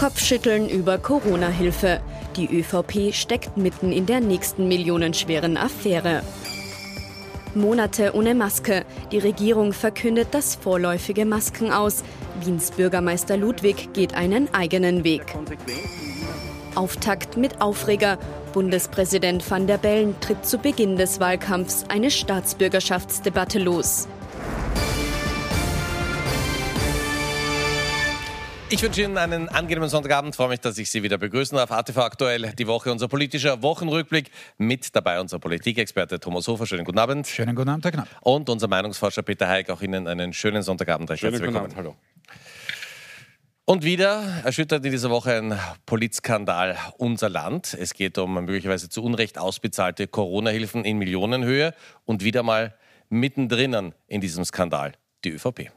Kopfschütteln über Corona-Hilfe. Die ÖVP steckt mitten in der nächsten millionenschweren Affäre. Monate ohne Maske. Die Regierung verkündet das vorläufige Masken aus. Wiens Bürgermeister Ludwig geht einen eigenen Weg. Auftakt mit Aufreger. Bundespräsident van der Bellen tritt zu Beginn des Wahlkampfs eine Staatsbürgerschaftsdebatte los. Ich wünsche Ihnen einen angenehmen Sonntagabend. Freue mich, dass ich Sie wieder begrüßen darf. ATV aktuell die Woche, unser politischer Wochenrückblick. Mit dabei unser Politikexperte Thomas Hofer. Schönen guten Abend. Schönen guten Abend, Herr Knapp. Und unser Meinungsforscher Peter Heik. Auch Ihnen einen schönen Sonntagabend. Recht schönen guten Abend. Hallo. Und wieder erschüttert in dieser Woche ein Politskandal unser Land. Es geht um möglicherweise zu Unrecht ausbezahlte Corona-Hilfen in Millionenhöhe und wieder mal mittendrin in diesem Skandal die ÖVP.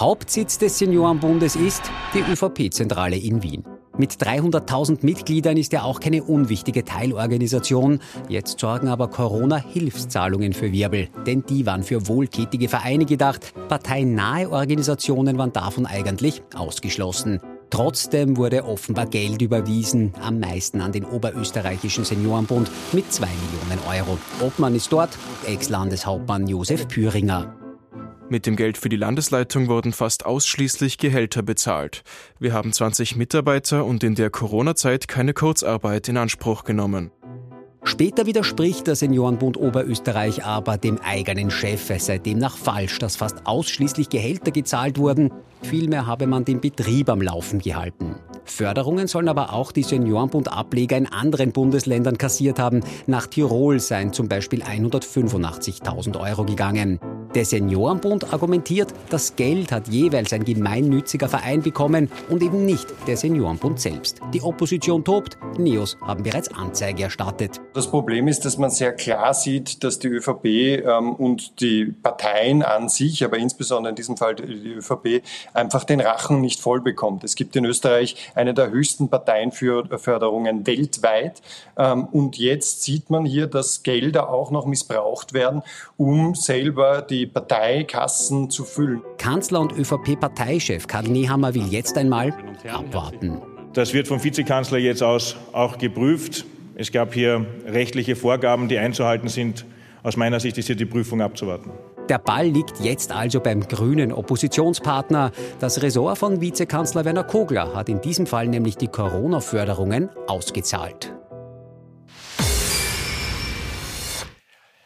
Hauptsitz des Seniorenbundes ist die ÖVP-Zentrale in Wien. Mit 300.000 Mitgliedern ist er auch keine unwichtige Teilorganisation. Jetzt sorgen aber Corona-Hilfszahlungen für Wirbel, denn die waren für wohltätige Vereine gedacht. Parteinahe Organisationen waren davon eigentlich ausgeschlossen. Trotzdem wurde offenbar Geld überwiesen, am meisten an den Oberösterreichischen Seniorenbund mit 2 Millionen Euro. Obmann ist dort Ex-Landeshauptmann Josef Püringer. Mit dem Geld für die Landesleitung wurden fast ausschließlich Gehälter bezahlt. Wir haben 20 Mitarbeiter und in der Corona-Zeit keine Kurzarbeit in Anspruch genommen. Später widerspricht der Seniorenbund Oberösterreich aber dem eigenen Chef. Es sei demnach falsch, dass fast ausschließlich Gehälter gezahlt wurden. Vielmehr habe man den Betrieb am Laufen gehalten. Förderungen sollen aber auch die Seniorenbund-Ableger in anderen Bundesländern kassiert haben. Nach Tirol seien zum Beispiel 185.000 Euro gegangen. Der Seniorenbund argumentiert, das Geld hat jeweils ein gemeinnütziger Verein bekommen und eben nicht der Seniorenbund selbst. Die Opposition tobt, Neos haben bereits Anzeige erstattet. Das Problem ist, dass man sehr klar sieht, dass die ÖVP ähm, und die Parteien an sich, aber insbesondere in diesem Fall die ÖVP, einfach den Rachen nicht voll bekommt. Es gibt in Österreich eine der höchsten Parteienförderungen weltweit. Ähm, und jetzt sieht man hier, dass Gelder auch noch missbraucht werden, um selber die Parteikassen zu füllen. Kanzler und ÖVP-Parteichef Karl Nehammer will jetzt einmal abwarten. Das wird vom Vizekanzler jetzt aus auch geprüft. Es gab hier rechtliche Vorgaben, die einzuhalten sind. Aus meiner Sicht ist hier die Prüfung abzuwarten. Der Ball liegt jetzt also beim grünen Oppositionspartner. Das Ressort von Vizekanzler Werner Kogler hat in diesem Fall nämlich die Corona-Förderungen ausgezahlt.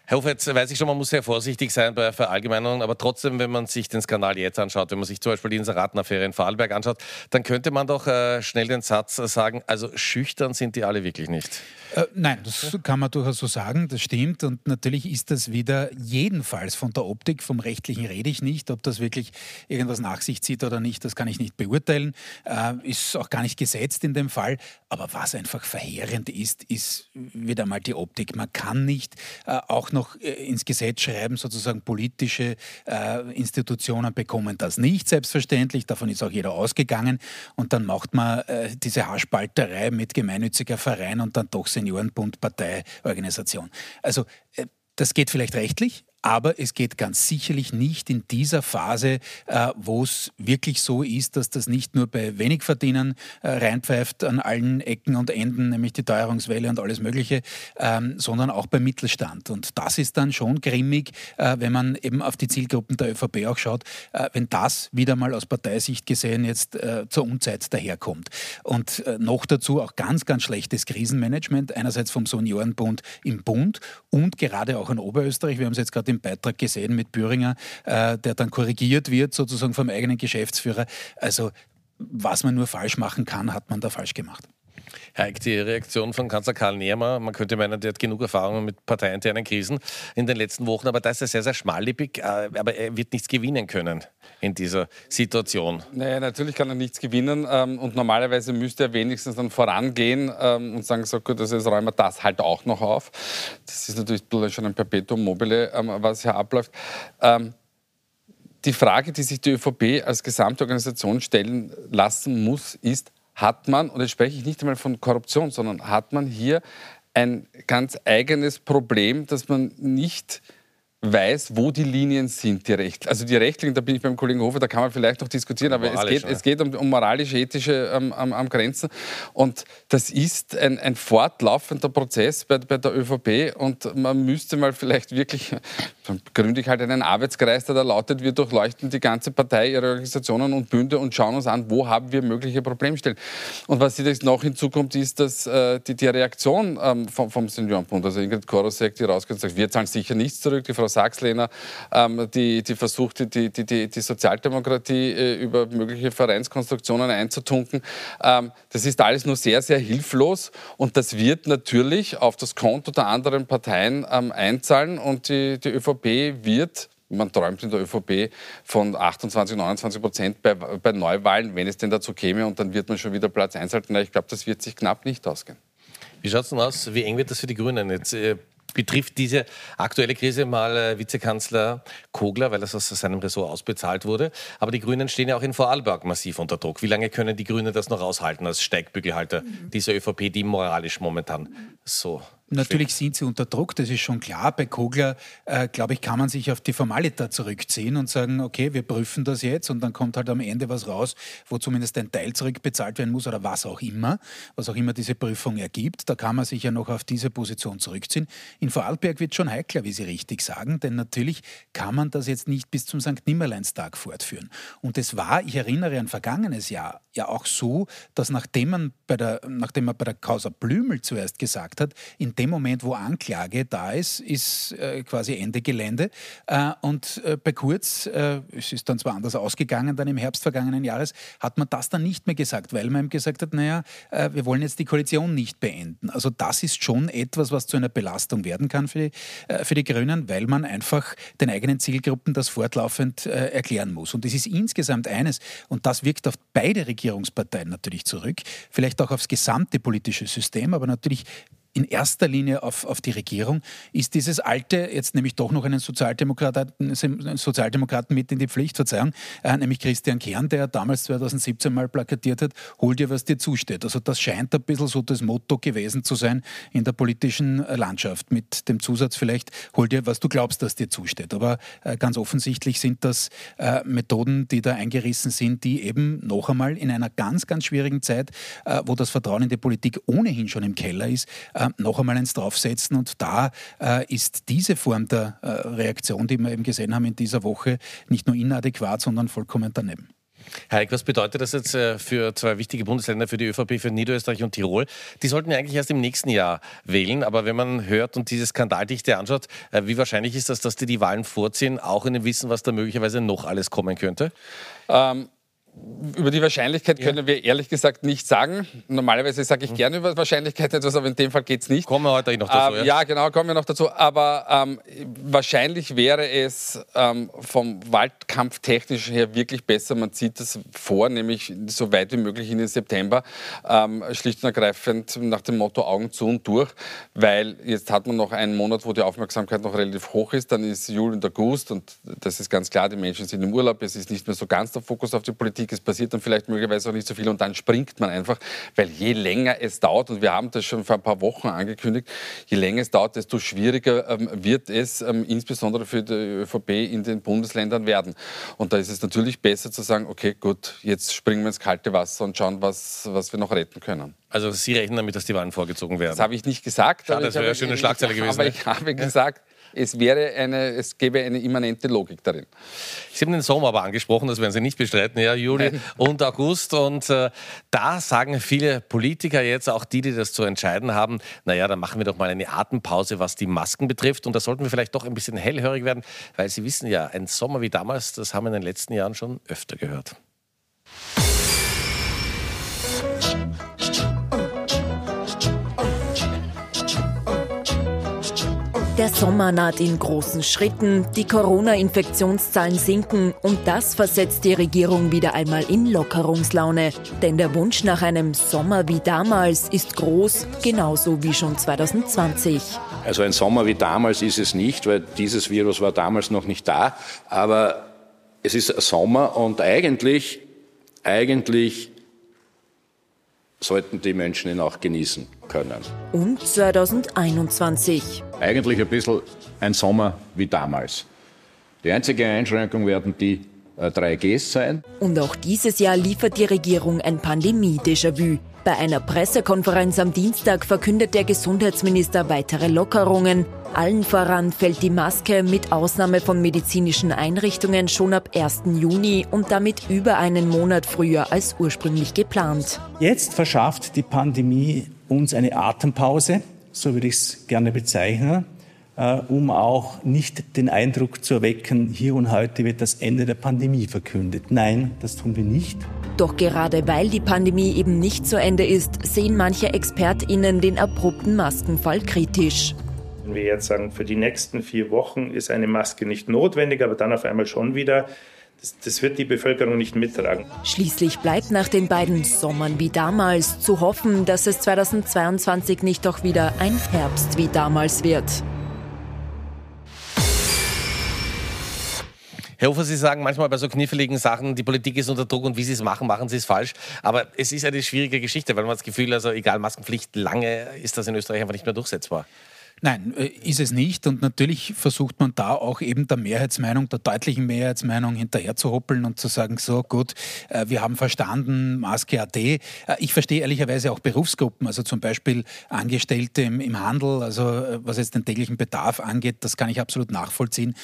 Herr Hofer, jetzt weiß ich schon, man muss sehr vorsichtig sein bei Verallgemeinungen, aber trotzdem, wenn man sich den Skandal jetzt anschaut, wenn man sich zum Beispiel die Inseratenaffäre in Vorarlberg anschaut, dann könnte man doch äh, schnell den Satz sagen, also schüchtern sind die alle wirklich nicht. Äh, nein, das kann man durchaus so sagen, das stimmt. Und natürlich ist das wieder jedenfalls von der Optik, vom Rechtlichen rede ich nicht. Ob das wirklich irgendwas nach sich zieht oder nicht, das kann ich nicht beurteilen. Äh, ist auch gar nicht gesetzt in dem Fall. Aber was einfach verheerend ist, ist wieder mal die Optik. Man kann nicht äh, auch noch äh, ins Gesetz schreiben, sozusagen politische äh, Institutionen bekommen das nicht, selbstverständlich. Davon ist auch jeder ausgegangen. Und dann macht man äh, diese Haarspalterei mit gemeinnütziger Verein und dann doch Seniorenbund, Parteiorganisation. Also äh, das geht vielleicht rechtlich, aber es geht ganz sicherlich nicht in dieser Phase, äh, wo es wirklich so ist, dass das nicht nur bei Wenigverdienern äh, reinpfeift an allen Ecken und Enden, nämlich die Teuerungswelle und alles Mögliche, ähm, sondern auch beim Mittelstand. Und das ist dann schon grimmig, äh, wenn man eben auf die Zielgruppen der ÖVP auch schaut, äh, wenn das wieder mal aus Parteisicht gesehen jetzt äh, zur Unzeit daherkommt. Und äh, noch dazu auch ganz, ganz schlechtes Krisenmanagement, einerseits vom Seniorenbund im Bund und gerade auch in Oberösterreich. Wir haben es jetzt gerade den Beitrag gesehen mit Büringer, äh, der dann korrigiert wird, sozusagen vom eigenen Geschäftsführer. Also was man nur falsch machen kann, hat man da falsch gemacht. Herr Eick, die Reaktion von Kanzler Karl Nehmer, man könnte meinen, der hat genug Erfahrungen mit parteiinternen Krisen in den letzten Wochen, aber da ist er sehr, sehr schmallippig, äh, aber er wird nichts gewinnen können in dieser Situation. Naja, natürlich kann er nichts gewinnen ähm, und normalerweise müsste er wenigstens dann vorangehen ähm, und sagen, so gut, also jetzt räumen wir das halt auch noch auf. Das ist natürlich schon ein Perpetuum mobile, ähm, was hier abläuft die Frage, die sich die ÖVP als Gesamtorganisation stellen lassen muss, ist, hat man, und jetzt spreche ich nicht einmal von Korruption, sondern hat man hier ein ganz eigenes Problem, das man nicht weiß, wo die Linien sind, die Recht, also die rechtlichen, da bin ich beim Kollegen Hofer, da kann man vielleicht noch diskutieren, aber es geht, es geht um, um moralische, ethische ähm, am, Grenzen und das ist ein, ein fortlaufender Prozess bei, bei, der ÖVP und man müsste mal vielleicht wirklich, dann gründe ich halt einen Arbeitskreis, der da lautet, wir durchleuchten die ganze Partei, ihre Organisationen und Bünde und schauen uns an, wo haben wir mögliche Problemstellen. Und was jetzt noch hinzukommt, ist, dass äh, die, die Reaktion ähm, vom, vom Seniorenbund, also Ingrid Korosek, die rausgeht und sagt, wir zahlen sicher nichts zurück, die Frau Sachslehner, ähm, die, die versucht, die, die, die, die Sozialdemokratie äh, über mögliche Vereinskonstruktionen einzutunken. Ähm, das ist alles nur sehr, sehr hilflos und das wird natürlich auf das Konto der anderen Parteien ähm, einzahlen und die, die ÖVP wird man träumt in der ÖVP von 28, 29 Prozent bei, bei, Neuwahlen, wenn es denn dazu käme, und dann wird man schon wieder Platz 1 halten. Ich glaube, das wird sich knapp nicht ausgehen. Wie schaut es denn aus? Wie eng wird das für die Grünen jetzt? Betrifft diese aktuelle Krise mal äh, Vizekanzler Kogler, weil das aus seinem Ressort ausbezahlt wurde. Aber die Grünen stehen ja auch in Vorarlberg massiv unter Druck. Wie lange können die Grünen das noch aushalten als Steigbügelhalter mhm. dieser ÖVP, die moralisch momentan so Natürlich sind sie unter Druck, das ist schon klar. Bei Kogler, äh, glaube ich, kann man sich auf die Formalita zurückziehen und sagen, okay, wir prüfen das jetzt und dann kommt halt am Ende was raus, wo zumindest ein Teil zurückbezahlt werden muss oder was auch immer, was auch immer diese Prüfung ergibt. Da kann man sich ja noch auf diese Position zurückziehen. In Vorarlberg wird schon heikler, wie Sie richtig sagen, denn natürlich kann man das jetzt nicht bis zum St. Nimmerleinstag fortführen. Und es war, ich erinnere an vergangenes Jahr, ja auch so, dass nachdem man bei der, nachdem man bei der Causa Blümel zuerst gesagt hat, in dem Moment, wo Anklage da ist, ist äh, quasi Ende Gelände. Äh, und äh, bei Kurz, äh, es ist dann zwar anders ausgegangen, dann im Herbst vergangenen Jahres, hat man das dann nicht mehr gesagt, weil man ihm gesagt hat, naja, äh, wir wollen jetzt die Koalition nicht beenden. Also das ist schon etwas, was zu einer Belastung werden kann für die, äh, für die Grünen, weil man einfach den eigenen Zielgruppen das fortlaufend erklären muss. Und es ist insgesamt eines, und das wirkt auf beide Regierungsparteien natürlich zurück, vielleicht auch aufs gesamte politische System, aber natürlich in erster Linie auf, auf die Regierung, ist dieses alte, jetzt nehme ich doch noch einen Sozialdemokraten, Sozialdemokraten mit in die Pflicht, Verzeihung, äh, nämlich Christian Kern, der damals 2017 mal plakatiert hat, hol dir, was dir zusteht. Also das scheint ein bisschen so das Motto gewesen zu sein in der politischen Landschaft, mit dem Zusatz vielleicht, hol dir, was du glaubst, dass dir zusteht. Aber äh, ganz offensichtlich sind das äh, Methoden, die da eingerissen sind, die eben noch einmal in einer ganz, ganz schwierigen Zeit, äh, wo das Vertrauen in die Politik ohnehin schon im Keller ist, äh, äh, noch einmal eins draufsetzen. Und da äh, ist diese Form der äh, Reaktion, die wir eben gesehen haben in dieser Woche, nicht nur inadäquat, sondern vollkommen daneben. Heik, was bedeutet das jetzt für zwei wichtige Bundesländer, für die ÖVP, für Niederösterreich und Tirol? Die sollten ja eigentlich erst im nächsten Jahr wählen, aber wenn man hört und diese Skandaldichte anschaut, wie wahrscheinlich ist das, dass die die Wahlen vorziehen, auch in dem Wissen, was da möglicherweise noch alles kommen könnte? Ähm, über die Wahrscheinlichkeit können ja. wir ehrlich gesagt nicht sagen. Normalerweise sage ich mhm. gerne über Wahrscheinlichkeit etwas, aber in dem Fall geht es nicht. Kommen wir heute noch dazu. Ähm, ja. ja. genau, kommen wir noch dazu. Aber ähm, wahrscheinlich wäre es ähm, vom Wahlkampf technisch her wirklich besser. Man zieht das vor, nämlich so weit wie möglich in den September, ähm, schlicht und ergreifend nach dem Motto Augen zu und durch, weil jetzt hat man noch einen Monat, wo die Aufmerksamkeit noch relativ hoch ist. Dann ist Juli und August und das ist ganz klar, die Menschen sind im Urlaub. Es ist nicht mehr so ganz der Fokus auf die Politik. Politik, es passiert dann vielleicht möglicherweise auch nicht so viel und dann springt man einfach, weil je länger es dauert, und wir haben das schon vor ein paar Wochen angekündigt, je länger es dauert, desto schwieriger ähm, wird es ähm, insbesondere für die ÖVP in den Bundesländern werden. Und da ist es natürlich besser zu sagen, okay, gut, jetzt springen wir ins kalte Wasser und schauen, was, was wir noch retten können. Also Sie rechnen damit, dass die Wahlen vorgezogen werden? Das habe ich nicht gesagt. Schade, das wäre eine schöne Schlagzeile gewesen. Aber ich habe gesagt, es, wäre eine, es gäbe eine immanente Logik darin. Sie haben den Sommer aber angesprochen, das werden Sie nicht bestreiten, ja, Juli Nein. und August. Und äh, da sagen viele Politiker jetzt, auch die, die das zu entscheiden haben, naja, dann machen wir doch mal eine Atempause, was die Masken betrifft. Und da sollten wir vielleicht doch ein bisschen hellhörig werden, weil Sie wissen ja, ein Sommer wie damals, das haben wir in den letzten Jahren schon öfter gehört. Der Sommer naht in großen Schritten, die Corona-Infektionszahlen sinken und das versetzt die Regierung wieder einmal in Lockerungslaune. Denn der Wunsch nach einem Sommer wie damals ist groß, genauso wie schon 2020. Also ein Sommer wie damals ist es nicht, weil dieses Virus war damals noch nicht da. Aber es ist Sommer und eigentlich, eigentlich sollten die Menschen ihn auch genießen können. Und 2021. Eigentlich ein bisschen ein Sommer wie damals. Die einzige Einschränkung werden die 3Gs äh, sein. Und auch dieses Jahr liefert die Regierung ein Pandemie-Déjà-vu. Bei einer Pressekonferenz am Dienstag verkündet der Gesundheitsminister weitere Lockerungen. Allen voran fällt die Maske mit Ausnahme von medizinischen Einrichtungen schon ab 1. Juni und damit über einen Monat früher als ursprünglich geplant. Jetzt verschafft die Pandemie uns eine Atempause, so würde ich es gerne bezeichnen. Äh, um auch nicht den Eindruck zu erwecken, hier und heute wird das Ende der Pandemie verkündet. Nein, das tun wir nicht. Doch gerade weil die Pandemie eben nicht zu Ende ist, sehen manche ExpertInnen den abrupten Maskenfall kritisch. Wenn wir jetzt sagen, für die nächsten vier Wochen ist eine Maske nicht notwendig, aber dann auf einmal schon wieder, das, das, wird die Bevölkerung nicht mittragen. Schließlich bleibt nach den beiden Sommern wie damals zu hoffen, dass es 2022 nicht doch wieder ein Herbst wie damals wird. Herr Hofer, Sie sagen manchmal bei so kniffligen Sachen, die Politik ist unter Druck und wie Sie es machen, machen Sie es falsch. Aber es ist eine schwierige Geschichte, weil man das Gefühl, also egal Maskenpflicht, lange ist das in Österreich einfach nicht mehr durchsetzbar. Nein, äh, ist es nicht. Und natürlich versucht man da auch eben der Mehrheitsmeinung, der deutlichen Mehrheitsmeinung hinterher zu hoppeln und zu sagen, so gut, äh, wir haben verstanden, Maske AD. Äh, ich verstehe ehrlicherweise auch Berufsgruppen, also zum Beispiel Angestellte im Handel, also was jetzt den täglichen Bedarf angeht, das kann ich absolut nachvollziehen,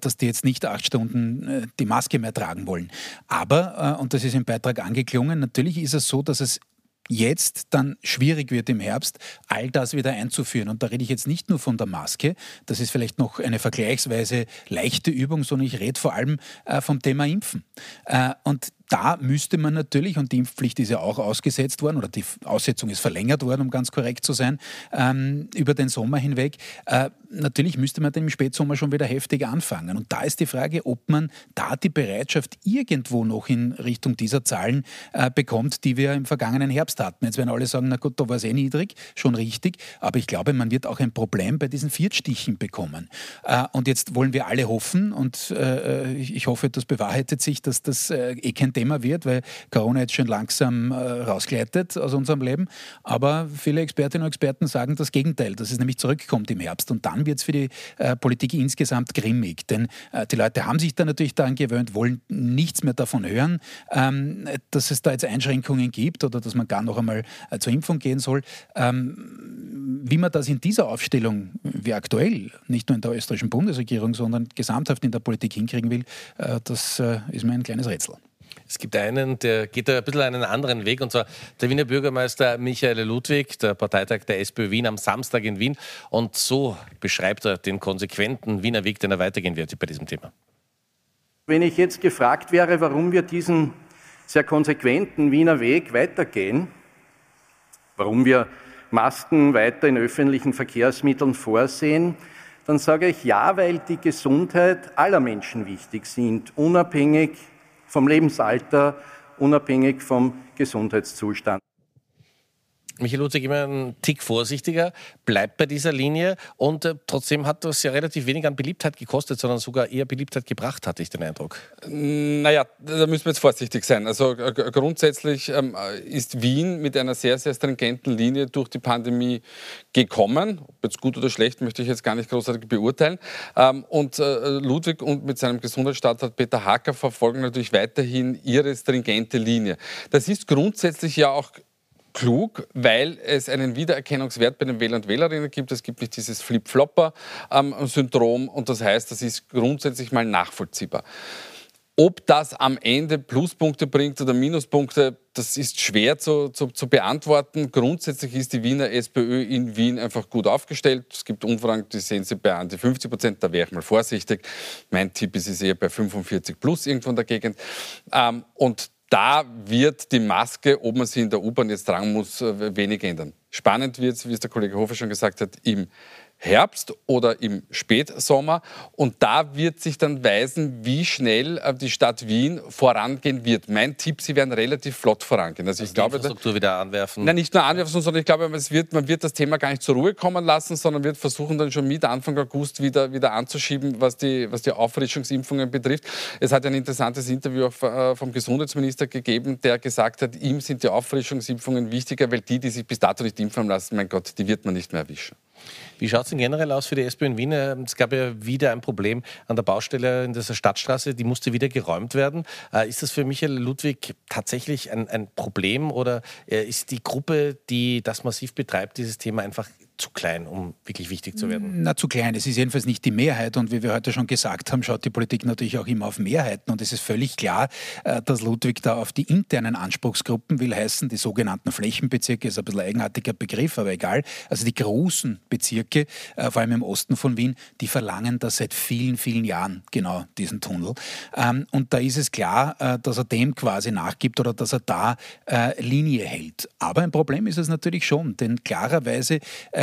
dass die jetzt nicht acht Stunden die Maske mehr tragen wollen. Aber, und das ist im Beitrag angeklungen, natürlich ist es so, dass es jetzt dann schwierig wird im Herbst, all das wieder einzuführen. Und da rede ich jetzt nicht nur von der Maske, das ist vielleicht noch eine vergleichsweise leichte Übung, sondern ich rede vor allem äh, vom Thema Impfen. Äh, und da müsste man natürlich, und die Impfpflicht ist ja auch ausgesetzt worden, oder die Aussetzung ist verlängert worden, um ganz korrekt zu sein, ähm, über den Sommer hinweg, äh, natürlich müsste man im Spätsommer schon wieder heftig anfangen. Und da ist die Frage, ob man da die Bereitschaft irgendwo noch in Richtung dieser Zahlen äh, bekommt, die wir im vergangenen Herbst hatten. Jetzt werden alle sagen, na gut, da war es eh niedrig, schon richtig, aber ich glaube, man wird auch ein Problem bei diesen Viertstichen bekommen. Äh, und jetzt wollen wir alle hoffen, und äh, ich hoffe, das bewahrheitet sich, dass das äh, eh kein Thema wird, weil Corona jetzt schon langsam äh, rausgleitet aus unserem Leben. Aber viele Expertinnen und Experten sagen das Gegenteil, dass es nämlich zurückkommt im Herbst. Und dann wird es für die äh, Politik insgesamt grimmig. Denn äh, die Leute haben sich da natürlich daran gewöhnt, wollen nichts mehr davon hören, ähm, dass es da jetzt Einschränkungen gibt oder dass man gar noch einmal äh, zur Impfung gehen soll. Ähm, wie man das in dieser Aufstellung, wie aktuell, nicht nur in der österreichischen Bundesregierung, sondern gesamthaft in der Politik hinkriegen will, äh, das äh, ist mir ein kleines Rätsel. Es gibt einen, der geht da ein bisschen einen anderen Weg, und zwar der Wiener Bürgermeister Michael Ludwig, der Parteitag der SPÖ Wien am Samstag in Wien. Und so beschreibt er den konsequenten Wiener Weg, den er weitergehen wird bei diesem Thema. Wenn ich jetzt gefragt wäre, warum wir diesen sehr konsequenten Wiener Weg weitergehen, warum wir Masken weiter in öffentlichen Verkehrsmitteln vorsehen, dann sage ich ja, weil die Gesundheit aller Menschen wichtig sind, unabhängig vom Lebensalter, unabhängig vom Gesundheitszustand. Michael Ludwig immer ein Tick vorsichtiger, bleibt bei dieser Linie und äh, trotzdem hat das ja relativ wenig an Beliebtheit gekostet, sondern sogar eher Beliebtheit gebracht, hatte ich den Eindruck. Naja, da müssen wir jetzt vorsichtig sein. Also grundsätzlich ähm, ist Wien mit einer sehr, sehr stringenten Linie durch die Pandemie gekommen. Ob jetzt gut oder schlecht, möchte ich jetzt gar nicht großartig beurteilen. Ähm, und äh, Ludwig und mit seinem Gesundheitsstaatsrat Peter Hacker verfolgen natürlich weiterhin ihre stringente Linie. Das ist grundsätzlich ja auch klug, weil es einen Wiedererkennungswert bei den Wählern und Wählerinnen gibt. Es gibt nicht dieses Flip-Flopper-Syndrom ähm, und das heißt, das ist grundsätzlich mal nachvollziehbar. Ob das am Ende Pluspunkte bringt oder Minuspunkte, das ist schwer zu, zu, zu, beantworten. Grundsätzlich ist die Wiener SPÖ in Wien einfach gut aufgestellt. Es gibt Umfragen, die sehen Sie bei an die 50 Prozent, da wäre ich mal vorsichtig. Mein Tipp ist, es eher bei 45 plus irgendwo in der Gegend. Ähm, und da wird die Maske, ob man sie in der U-Bahn jetzt tragen muss, äh, wenig ändern. Spannend wird es, wie es der Kollege Hofer schon gesagt hat, im Herbst oder im Spätsommer. Und da wird sich dann weisen, wie schnell äh, die Stadt Wien vorangehen wird. Mein Tipp, sie werden relativ flott vorangehen. Also ich also glaube, Infrastruktur wieder anwerfen. Nein, nicht nur anwerfen, sondern ich glaube, es wird, man wird das Thema gar nicht zur Ruhe kommen lassen, sondern wird versuchen, dann schon mit Anfang August wieder, wieder anzuschieben, was die, was die Auffrischungsimpfungen betrifft. Es hat ein interessantes Interview äh, vom Gesundheitsminister gegeben, der gesagt hat, ihm sind die Auffrischungsimpfungen wichtiger, weil die, die sich bis dato nicht impfen lassen, mein Gott, die wird man nicht mehr erwischen. Wie schaut es denn generell aus für die SPÖ in Wien? Es gab ja wieder ein Problem an der Baustelle in dieser Stadtstraße, die musste wieder geräumt werden. Äh, ist das für Michael Ludwig tatsächlich ein, ein Problem oder äh, ist die Gruppe, die das massiv betreibt, dieses Thema einfach zu klein, um wirklich wichtig zu werden? Na, zu klein. Es ist jedenfalls nicht die Mehrheit. Und wie wir heute schon gesagt haben, schaut die Politik natürlich auch immer auf Mehrheiten. Und es ist völlig klar, äh, dass Ludwig da auf die internen Anspruchsgruppen will heißen, die sogenannten Flächenbezirke, ist ein bisschen eigenartiger Begriff, aber egal. Also die großen Bezirke, äh, vor allem im Osten von Wien, die verlangen das seit vielen, vielen Jahren, genau diesen Tunnel. Ähm, und da ist es klar, äh, dass er dem quasi nachgibt oder dass er da Linie hält. Aber ein Problem ist es natürlich schon, denn klarerweise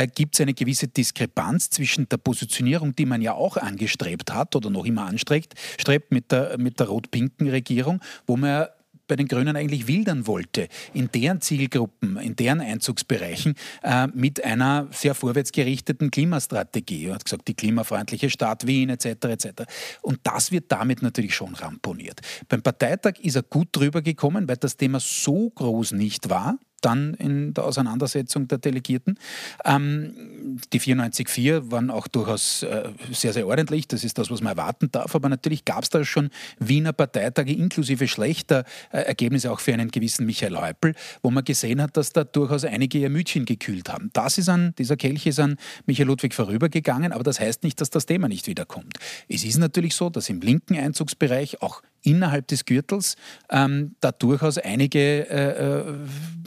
gibt es eine gewisse Diskrepanz zwischen der Positionierung, die man ja auch angestrebt hat oder noch immer anstrebt, strebt mit der, mit der rot-pinken Regierung, wo man bei den Grünen eigentlich wildern wollte, in deren Zielgruppen, in deren Einzugsbereichen äh, mit einer sehr vorwärtsgerichteten Klimastrategie. Er hat gesagt, die klimafreundliche Stadt Wien etc. etc. Und das wird damit natürlich schon ramponiert. Beim Parteitag ist er gut drüber gekommen, weil das Thema so groß nicht war dann in der Auseinandersetzung der Delegierten. Ähm, die 94.4 waren auch durchaus äh, sehr, sehr ordentlich. Das ist das, was man erwarten darf. Aber natürlich gab es da schon Wiener Parteitage inklusive schlechter äh, Ergebnisse auch für einen gewissen Michael Häupl, wo man gesehen hat, dass da durchaus einige ihr Mütchen gekühlt haben. Das ist an, dieser Kelch ist an Michael Ludwig vorübergegangen, aber das heißt nicht, dass das Thema nicht wiederkommt. Es ist natürlich so, dass im linken Einzugsbereich auch innerhalb des Gürtels ähm, da durchaus einige äh, äh,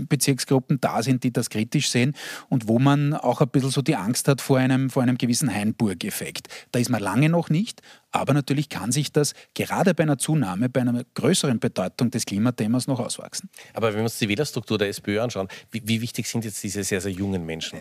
Bezirksgruppen da sind, die das kritisch sehen und wo man auch ein bisschen so die Angst hat vor einem, vor einem gewissen Hainburg-Effekt. Da ist man lange noch nicht, aber natürlich kann sich das gerade bei einer Zunahme, bei einer größeren Bedeutung des Klimathemas noch auswachsen. Aber wenn wir uns die Wählerstruktur der SPÖ anschauen, wie, wie wichtig sind jetzt diese sehr, sehr jungen Menschen?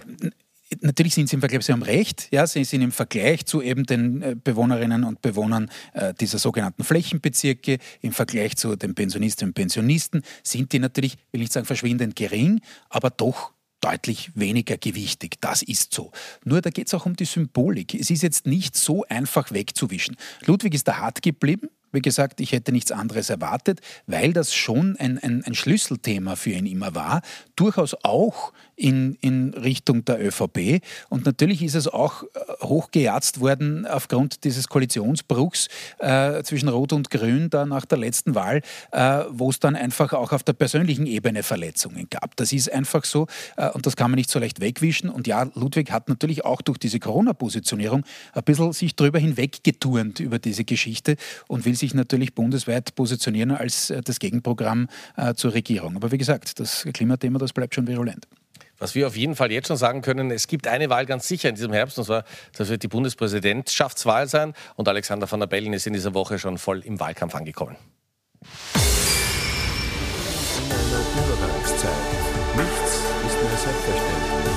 Natürlich sind Sie im Vergleich, Sie haben recht, ja, Sie sind im Vergleich zu eben den äh, Bewohnerinnen und Bewohnern äh, dieser sogenannten Flächenbezirke, im Vergleich zu den Pensionistinnen und Pensionisten, sind die natürlich, will ich sagen, verschwindend gering, aber doch deutlich weniger gewichtig. Das ist so. Nur da geht es auch um die Symbolik. Es ist jetzt nicht so einfach wegzuwischen. Ludwig ist da hart geblieben, wie gesagt, ich hätte nichts anderes erwartet, weil das schon ein, ein, ein Schlüsselthema für ihn immer war, durchaus auch in, in Richtung der ÖVP. Und natürlich ist es auch äh, hochgejatzt worden aufgrund dieses Koalitionsbruchs äh, zwischen Rot und Grün da nach der letzten Wahl, äh, wo es dann einfach auch auf der persönlichen Ebene Verletzungen gab. Das ist einfach so äh, und das kann man nicht so leicht wegwischen. Und ja, Ludwig hat natürlich auch durch diese Corona-Positionierung ein bisschen sich drüber hinweggeturnt über diese Geschichte und will sich sich natürlich bundesweit positionieren als äh, das Gegenprogramm äh, zur Regierung. Aber wie gesagt, das Klimathema, das bleibt schon virulent. Was wir auf jeden Fall jetzt schon sagen können, es gibt eine Wahl ganz sicher in diesem Herbst, und zwar, das wird die Bundespräsidentschaftswahl sein. Und Alexander van der Bellen ist in dieser Woche schon voll im Wahlkampf angekommen.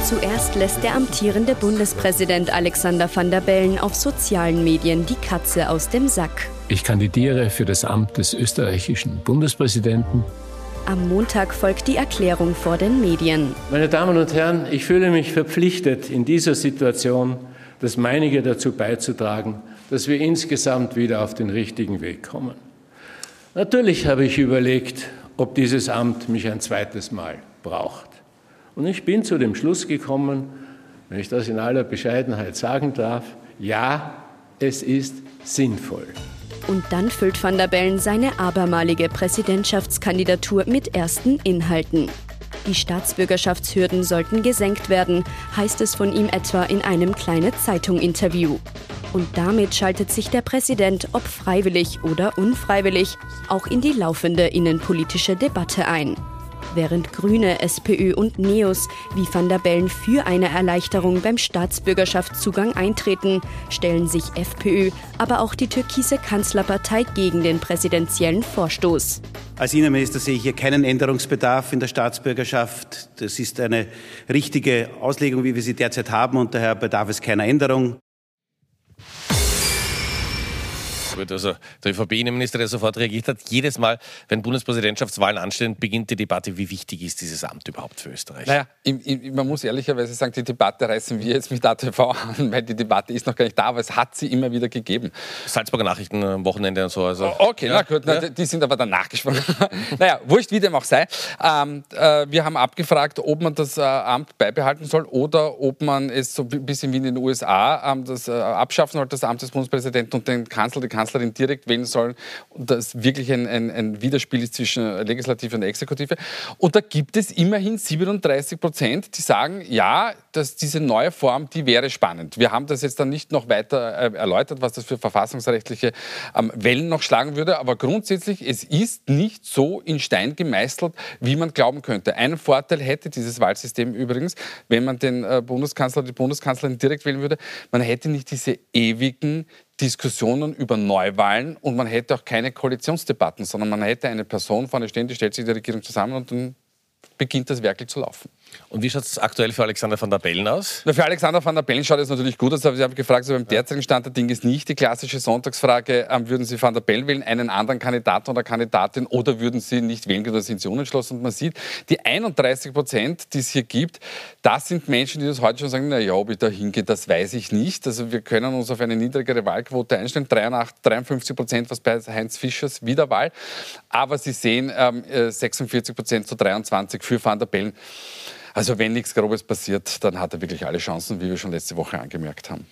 Zuerst lässt der amtierende Bundespräsident Alexander van der Bellen auf sozialen Medien die Katze aus dem Sack. Ich kandidiere für das Amt des österreichischen Bundespräsidenten. Am Montag folgt die Erklärung vor den Medien. Meine Damen und Herren, ich fühle mich verpflichtet, in dieser Situation das Meinige dazu beizutragen, dass wir insgesamt wieder auf den richtigen Weg kommen. Natürlich habe ich überlegt, ob dieses Amt mich ein zweites Mal braucht. Und ich bin zu dem Schluss gekommen, wenn ich das in aller Bescheidenheit sagen darf, ja, es ist sinnvoll. Und dann füllt van der Bellen seine abermalige Präsidentschaftskandidatur mit ersten Inhalten. Die Staatsbürgerschaftshürden sollten gesenkt werden, heißt es von ihm etwa in einem kleinen Zeitung-Interview. Und damit schaltet sich der Präsident, ob freiwillig oder unfreiwillig, auch in die laufende innenpolitische Debatte ein. Während Grüne, SPÖ und Neos wie Van der Bellen für eine Erleichterung beim Staatsbürgerschaftszugang eintreten, stellen sich FPÖ, aber auch die türkise Kanzlerpartei gegen den präsidentiellen Vorstoß. Als Innenminister sehe ich hier keinen Änderungsbedarf in der Staatsbürgerschaft. Das ist eine richtige Auslegung, wie wir sie derzeit haben, und daher bedarf es keiner Änderung. Also der ÖVP-Innenminister, der sofort reagiert hat, jedes Mal, wenn Bundespräsidentschaftswahlen anstehen, beginnt die Debatte, wie wichtig ist dieses Amt überhaupt für Österreich? Naja, im, im, man muss ehrlicherweise sagen, die Debatte reißen wir jetzt mit ATV an, weil die Debatte ist noch gar nicht da, aber es hat sie immer wieder gegeben. Salzburger Nachrichten am Wochenende und so. Also. Okay, ja, na gut, ja. na, die sind aber dann nachgesprochen. naja, wurscht, wie dem auch sei. Ähm, äh, wir haben abgefragt, ob man das äh, Amt beibehalten soll oder ob man es so ein bisschen wie in den USA ähm, das äh, abschaffen soll, das Amt des Bundespräsidenten und den Kanzler, die Kanzlerin direkt wählen sollen und das wirklich ein, ein, ein Widerspiel ist zwischen Legislative und Exekutive. Und da gibt es immerhin 37 Prozent, die sagen, ja, dass diese neue Form, die wäre spannend. Wir haben das jetzt dann nicht noch weiter äh, erläutert, was das für verfassungsrechtliche ähm, Wellen noch schlagen würde, aber grundsätzlich, es ist nicht so in Stein gemeißelt, wie man glauben könnte. Einen Vorteil hätte dieses Wahlsystem übrigens, wenn man den äh, Bundeskanzler, die Bundeskanzlerin direkt wählen würde, man hätte nicht diese ewigen Diskussionen über Neuwahlen und man hätte auch keine Koalitionsdebatten, sondern man hätte eine Person vorne stehen, die stellt sich die Regierung zusammen und dann beginnt das wirklich zu laufen. Und wie schaut es aktuell für Alexander van der Bellen aus? Na, für Alexander van der Bellen schaut es natürlich gut aus. Aber Sie haben gefragt, so beim derzeitigen Stand der Dinge ist nicht die klassische Sonntagsfrage, ähm, würden Sie van der Bellen wählen, einen anderen Kandidaten oder Kandidatin oder würden Sie nicht wählen oder sind Sie unentschlossen? Und man sieht, die 31 Prozent, die es hier gibt, das sind Menschen, die das heute schon sagen, na ja, ob ich da hingehe, das weiß ich nicht. Also wir können uns auf eine niedrigere Wahlquote einstellen, 53 Prozent, was bei Heinz Fischers Wiederwahl. Aber Sie sehen ähm, 46 Prozent zu 23 für van der Bellen. Also wenn nichts Grobes passiert, dann hat er wirklich alle Chancen, wie wir schon letzte Woche angemerkt haben.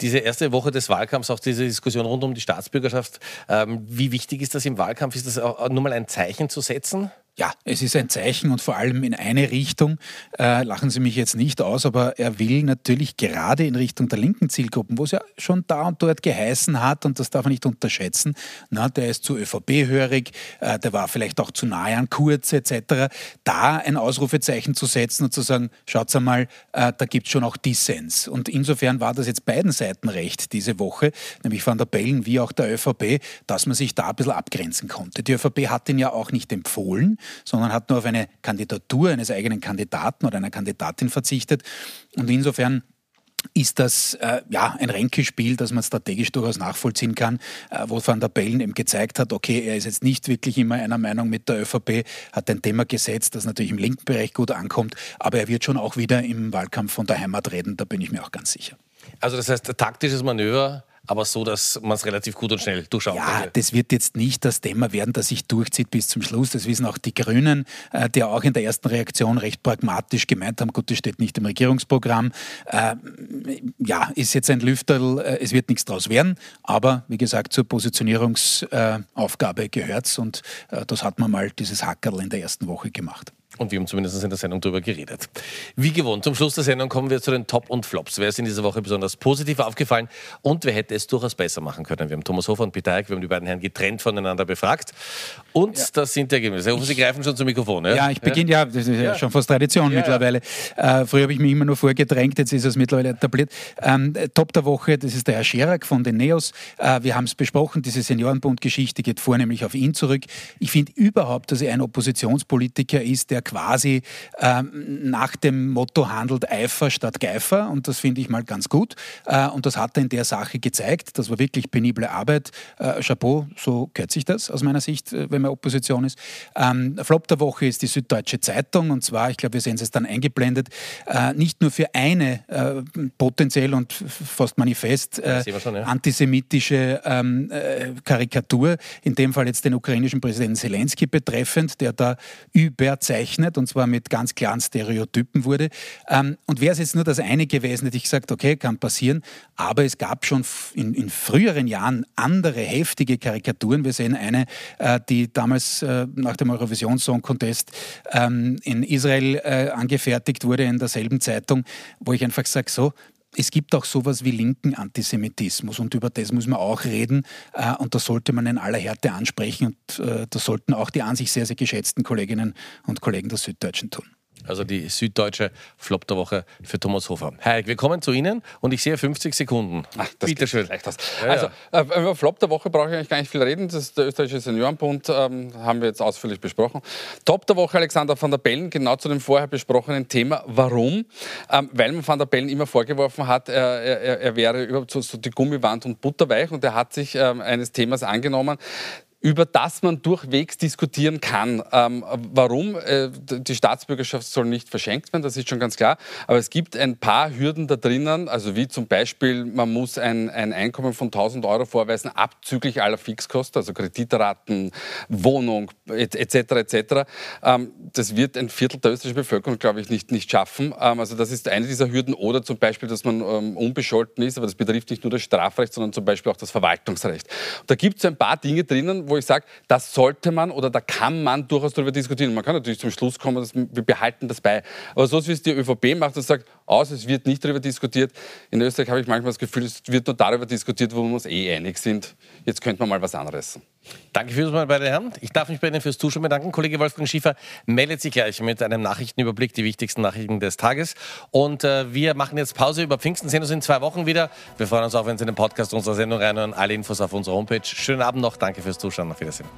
Diese erste Woche des Wahlkampfs, auch diese Diskussion rund um die Staatsbürgerschaft, ähm, wie wichtig ist das im Wahlkampf? Ist das auch nur mal ein Zeichen zu setzen? Ja, es ist ein Zeichen und vor allem in eine Richtung. Äh, lachen Sie mich jetzt nicht aus, aber er will natürlich gerade in Richtung der linken Zielgruppen, wo es ja schon da und dort geheißen hat, und das darf man nicht unterschätzen, na, der ist zu ÖVP-hörig, äh, der war vielleicht auch zu nahe an Kurz etc., da ein Ausrufezeichen zu setzen und zu sagen, schaut einmal, äh, da gibt es schon auch Dissens. Und insofern war das jetzt beiden Seiten recht diese Woche, nämlich von der Bellen wie auch der ÖVP, dass man sich da ein bisschen abgrenzen konnte. Die ÖVP hat ihn ja auch nicht empfohlen, sondern hat nur auf eine Kandidatur eines eigenen Kandidaten oder einer Kandidatin verzichtet. Und insofern ist das äh, ja ein Ränkespiel, das man strategisch durchaus nachvollziehen kann, äh, wo Van der Bellen eben gezeigt hat, okay, er ist jetzt nicht wirklich immer einer Meinung mit der ÖVP, hat ein Thema gesetzt, das natürlich im linken Bereich gut ankommt, aber er wird schon auch wieder im Wahlkampf von der Heimat reden, da bin ich mir auch ganz sicher. Also das heißt, taktisches Manöver aber so, dass man es relativ gut und schnell durchschauen Ja, könnte. das wird jetzt nicht das Thema werden, das sich durchzieht bis zum Schluss. Das wissen auch die Grünen, äh, die auch in der ersten Reaktion recht pragmatisch gemeint haben, gut, das steht nicht im Regierungsprogramm. Äh, ja, ist jetzt ein Lüfterl, äh, es wird nichts draus werden, aber wie gesagt, zur Positionierungsaufgabe gehört es und das hat man mal dieses Hackerl in der ersten Woche gemacht. Und wir haben zumindest in der Sendung darüber geredet. Wie gewohnt, zum Schluss der Sendung kommen wir zu den Top und Flops. Wer ist in dieser Woche besonders positiv aufgefallen und wer hätte es durchaus besser machen können? Wir haben Thomas Hofer und Peter Eick, wir haben die beiden Herren getrennt voneinander befragt. Und ja. das sind die Ergebnisse. Ich hoffe, Sie greifen schon zum Mikrofon. Ja, ja ich beginne, ja, das ist ja, schon fast Tradition mittlerweile. Äh, früher habe ich mich immer nur vorgedrängt, jetzt ist es mittlerweile etabliert. Ähm, Top der Woche, das ist der Herr Scherak von den Neos. Äh, wir haben es besprochen, diese Seniorenbund-Geschichte geht vornehmlich auf ihn zurück. Ich finde überhaupt, dass er ein Oppositionspolitiker ist, der quasi ähm, nach dem Motto handelt Eifer statt Geifer und das finde ich mal ganz gut. Äh, und das hat er in der Sache gezeigt. Das war wirklich penible Arbeit. Äh, Chapeau, so gehört sich das aus meiner Sicht, äh, wenn man Opposition ist. Ähm, Flop der Woche ist die Süddeutsche Zeitung und zwar, ich glaube, wir sehen es dann eingeblendet, äh, nicht nur für eine äh, potenziell und fast manifest äh, schon, ja. antisemitische ähm, Karikatur, in dem Fall jetzt den ukrainischen Präsidenten Zelensky betreffend, der da überzeichnet und zwar zwar mit ganz klaren Stereotypen wurde. Ähm, und wäre es jetzt nur das eine gewesen, hätte ich gesagt, okay, kann passieren. Aber es gab schon in, in früheren Jahren andere heftige Karikaturen. Wir sehen eine, äh, die damals äh, nach dem Eurovision Song Contest ähm, in Israel äh, angefertigt wurde, in derselben Zeitung, wo ich einfach sage, so, es gibt auch sowas wie linken Antisemitismus und über das muss man auch reden äh, und das sollte man in aller Härte ansprechen und äh, das sollten auch die an sich sehr, sehr geschätzten Kolleginnen und Kollegen der Süddeutschen tun. Also die süddeutsche Flop der Woche für Thomas Hofer. Herr, wir kommen zu Ihnen und ich sehe 50 Sekunden. Ach, das Bitte schön. Ja, also äh, über Flop der Woche brauche ich eigentlich gar nicht viel reden. Das ist der österreichische Seniorenbund, ähm, haben wir jetzt ausführlich besprochen. Top der Woche Alexander van der Bellen, genau zu dem vorher besprochenen Thema. Warum? Ähm, weil man van der Bellen immer vorgeworfen hat, er, er, er wäre überhaupt so, so, die Gummiwand und butterweich und er hat sich ähm, eines Themas angenommen, über das man durchwegs diskutieren kann. Ähm, warum? Äh, die Staatsbürgerschaft soll nicht verschenkt werden, das ist schon ganz klar. Aber es gibt ein paar Hürden da drinnen, also wie zum Beispiel, man muss ein, ein Einkommen von 1000 Euro vorweisen, abzüglich aller Fixkosten, also Kreditraten, Wohnung etc. etc. Ähm, das wird ein Viertel der österreichischen Bevölkerung, glaube ich, nicht, nicht schaffen. Ähm, also das ist eine dieser Hürden. Oder zum Beispiel, dass man ähm, unbescholten ist, aber das betrifft nicht nur das Strafrecht, sondern zum Beispiel auch das Verwaltungsrecht. Da gibt es ein paar Dinge drinnen, ich sage, das sollte man oder da kann man durchaus darüber diskutieren. Man kann natürlich zum Schluss kommen, dass wir behalten das bei. Aber so wie es die ÖVP macht und sagt, aus, es wird nicht darüber diskutiert. In Österreich habe ich manchmal das Gefühl, es wird nur darüber diskutiert, wo wir uns eh einig sind. Jetzt könnte man mal was anderes. Danke fürs Mal, meine Herren. Ich darf mich bei Ihnen fürs Zuschauen bedanken. Kollege Wolfgang Schiefer meldet sich gleich mit einem Nachrichtenüberblick, die wichtigsten Nachrichten des Tages. Und äh, wir machen jetzt Pause über Pfingsten, sehen uns in zwei Wochen wieder. Wir freuen uns auch, wenn Sie in den Podcast unserer Sendung reinhören. Alle Infos auf unserer Homepage. Schönen Abend noch. Danke fürs Zuschauen. Auf Wiedersehen.